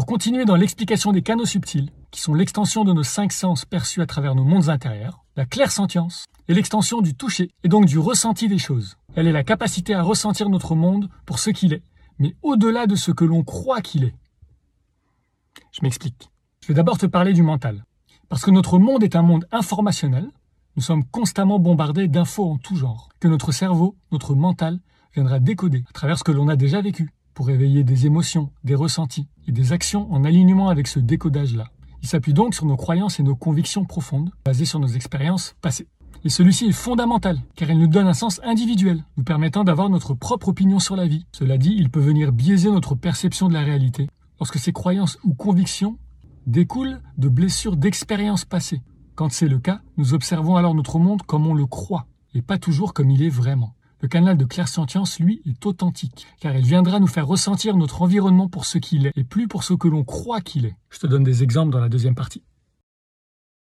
Pour continuer dans l'explication des canaux subtils, qui sont l'extension de nos cinq sens perçus à travers nos mondes intérieurs, la clairsentience est l'extension du toucher et donc du ressenti des choses. Elle est la capacité à ressentir notre monde pour ce qu'il est, mais au-delà de ce que l'on croit qu'il est. Je m'explique. Je vais d'abord te parler du mental. Parce que notre monde est un monde informationnel, nous sommes constamment bombardés d'infos en tout genre, que notre cerveau, notre mental, viendra décoder à travers ce que l'on a déjà vécu, pour éveiller des émotions, des ressentis et des actions en alignement avec ce décodage-là. Il s'appuie donc sur nos croyances et nos convictions profondes, basées sur nos expériences passées. Et celui-ci est fondamental, car il nous donne un sens individuel, nous permettant d'avoir notre propre opinion sur la vie. Cela dit, il peut venir biaiser notre perception de la réalité, lorsque ces croyances ou convictions découlent de blessures d'expériences passées. Quand c'est le cas, nous observons alors notre monde comme on le croit, et pas toujours comme il est vraiment. Le canal de clairsentience, lui, est authentique, car il viendra nous faire ressentir notre environnement pour ce qu'il est, et plus pour ce que l'on croit qu'il est. Je te donne des exemples dans la deuxième partie.